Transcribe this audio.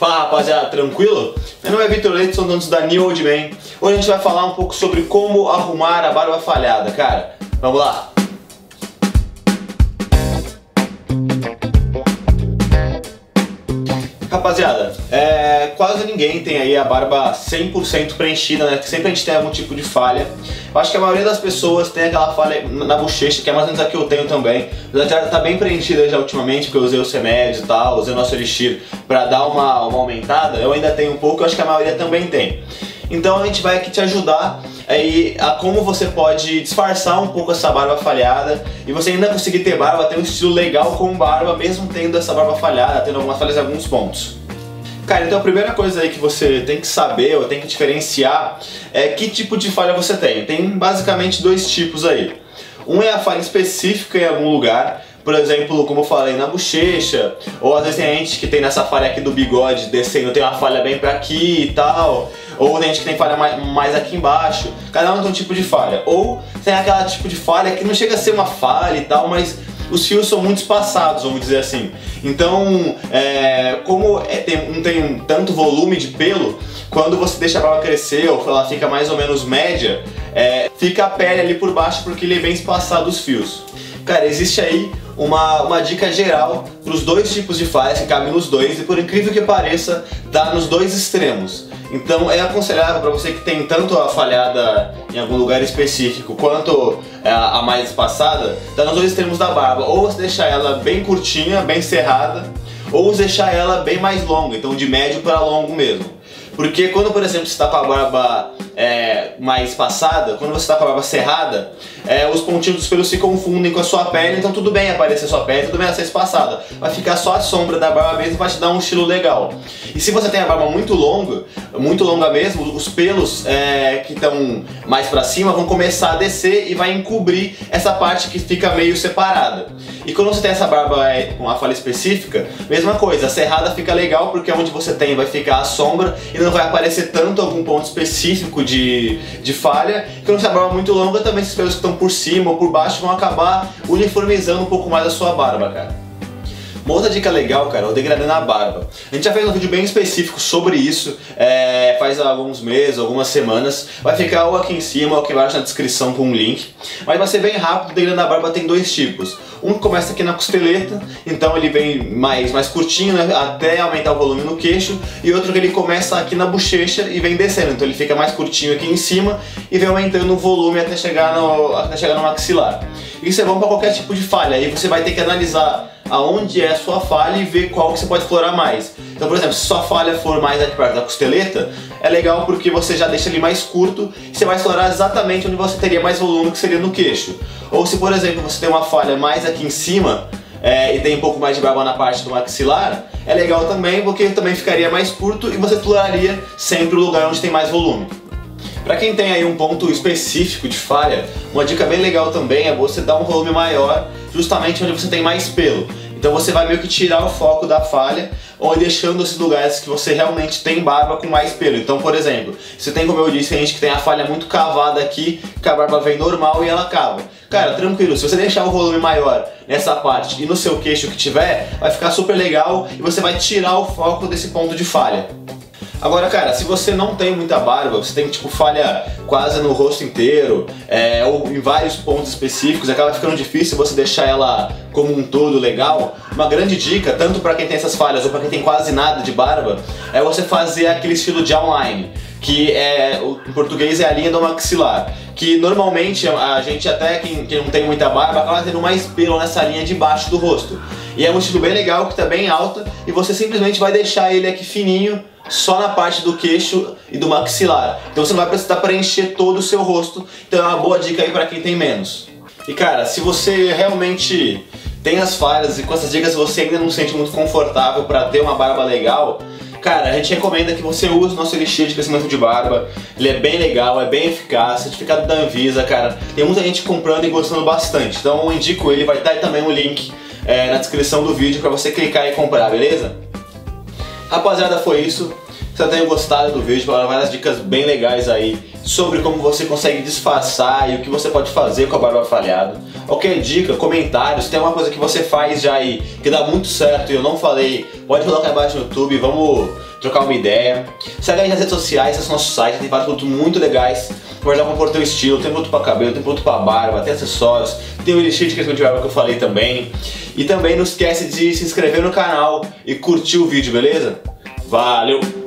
Fala rapaziada, tranquilo? Meu nome é Vitor Leite, sou dono da New Old Man. Hoje a gente vai falar um pouco sobre como arrumar a barba falhada, cara. Vamos lá! Rapaziada, é, quase ninguém tem aí a barba 100% preenchida, né? Sempre a gente tem algum tipo de falha. Eu acho que a maioria das pessoas tem aquela falha na bochecha, que é mais ou menos a que eu tenho também. Já tá bem preenchida já ultimamente, porque eu usei os remédios e tal, usei o nosso elixir pra dar uma, uma aumentada. Eu ainda tenho um pouco, eu acho que a maioria também tem. Então a gente vai aqui te ajudar aí a como você pode disfarçar um pouco essa barba falhada e você ainda conseguir ter barba, ter um estilo legal com barba, mesmo tendo essa barba falhada, tendo algumas falhas em alguns pontos. Cara, então a primeira coisa aí que você tem que saber ou tem que diferenciar é que tipo de falha você tem. Tem basicamente dois tipos aí. Um é a falha específica em algum lugar, por exemplo, como eu falei, na bochecha, ou às vezes tem gente que tem nessa falha aqui do bigode descendo, tem uma falha bem pra aqui e tal, ou tem gente que tem falha mais, mais aqui embaixo, cada um tem um tipo de falha. Ou tem aquela tipo de falha que não chega a ser uma falha e tal, mas os fios são muito espaçados, vamos dizer assim. Então, é, como é, tem, não tem tanto volume de pelo, quando você deixa a barba crescer ou ela fica mais ou menos média, é, fica a pele ali por baixo porque ele é bem espaçado os fios. Cara, existe aí uma, uma dica geral para os dois tipos de falhas que cabem nos dois e por incrível que pareça, dá nos dois extremos. Então é aconselhável para você que tem tanto a falhada em algum lugar específico quanto a mais espaçada, tá nos dois extremos da barba. Ou você deixar ela bem curtinha, bem cerrada, ou deixar ela bem mais longa, então de médio para longo mesmo. Porque quando, por exemplo, você está com a barba é, mais passada, quando você está com a barba cerrada, é, os pontinhos dos pelos se confundem com a sua pele, então tudo bem aparecer sua pele, tudo bem ela ser espaçada. Vai ficar só a sombra da barba mesmo vai te dar um estilo legal. E se você tem a barba muito longa, muito longa mesmo, os pelos é, que estão mais para cima vão começar a descer e vai encobrir essa parte que fica meio separada. E quando você tem essa barba é, com a falha específica, mesma coisa, a cerrada fica legal porque onde você tem vai ficar a sombra e não vai aparecer tanto algum ponto específico de, de falha. E quando você tem a barba muito longa, também esses pelos que estão por cima ou por baixo vão acabar uniformizando um pouco mais a sua barba, cara. Uma outra dica legal, cara, é o degradando a barba. A gente já fez um vídeo bem específico sobre isso, é, faz alguns meses, algumas semanas. Vai ficar ou aqui em cima ou aqui embaixo na descrição com um link. Mas vai ser bem rápido, o degradando a barba tem dois tipos. Um começa aqui na costeleta, então ele vem mais, mais curtinho, né, até aumentar o volume no queixo, e outro que ele começa aqui na bochecha e vem descendo, então ele fica mais curtinho aqui em cima e vem aumentando o volume até chegar no, até chegar no maxilar. Isso é bom para qualquer tipo de falha, aí você vai ter que analisar aonde é a sua falha e ver qual que você pode explorar mais. Então, por exemplo, se sua falha for mais aqui perto da costeleta, é legal porque você já deixa ele mais curto e você vai explorar exatamente onde você teria mais volume, que seria no queixo. Ou se, por exemplo, você tem uma falha mais aqui em cima é, e tem um pouco mais de barba na parte do maxilar, é legal também porque também ficaria mais curto e você exploraria sempre o lugar onde tem mais volume. Para quem tem aí um ponto específico de falha, uma dica bem legal também é você dar um volume maior justamente onde você tem mais pelo. Então você vai meio que tirar o foco da falha ou deixando esses lugares que você realmente tem barba com mais pelo. Então, por exemplo, você tem, como eu disse, gente que tem a falha muito cavada aqui, que a barba vem normal e ela cava. Cara, tranquilo, se você deixar o volume maior nessa parte e no seu queixo que tiver, vai ficar super legal e você vai tirar o foco desse ponto de falha. Agora, cara, se você não tem muita barba, você tem tipo falha quase no rosto inteiro, é, ou em vários pontos específicos, acaba ficando difícil você deixar ela como um todo legal. Uma grande dica, tanto para quem tem essas falhas ou para quem tem quase nada de barba, é você fazer aquele estilo de online, que é em português é a linha do maxilar, que normalmente a gente até quem, quem não tem muita barba acaba tendo mais pelo nessa linha de baixo do rosto. E é um estilo bem legal que tá bem alta e você simplesmente vai deixar ele aqui fininho só na parte do queixo e do maxilar. Então você não vai precisar preencher todo o seu rosto. Então é uma boa dica aí para quem tem menos. E cara, se você realmente tem as falhas e com essas dicas você ainda não se sente muito confortável para ter uma barba legal, Cara, a gente recomenda que você use o nosso elixir de crescimento de barba. Ele é bem legal, é bem eficaz, certificado da Anvisa, cara. Tem muita gente comprando e gostando bastante. Então eu indico ele, vai estar aí também um link é, na descrição do vídeo para você clicar e comprar, beleza? Rapaziada, foi isso. Espero tenham gostado do vídeo, várias dicas bem legais aí sobre como você consegue disfarçar e o que você pode fazer com a barba falhada. Qualquer dica, comentários, tem uma coisa que você faz já aí que dá muito certo e eu não falei, pode colocar aí embaixo no YouTube, vamos trocar uma ideia. Segue aí nas redes sociais, é nosso site, tem vários produtos muito legais. Pode já compor teu estilo, tem produto para cabelo, tem produto para barba, tem acessórios, tem o elixir de questão de barba que eu falei também. E também não esquece de se inscrever no canal e curtir o vídeo, beleza? Valeu!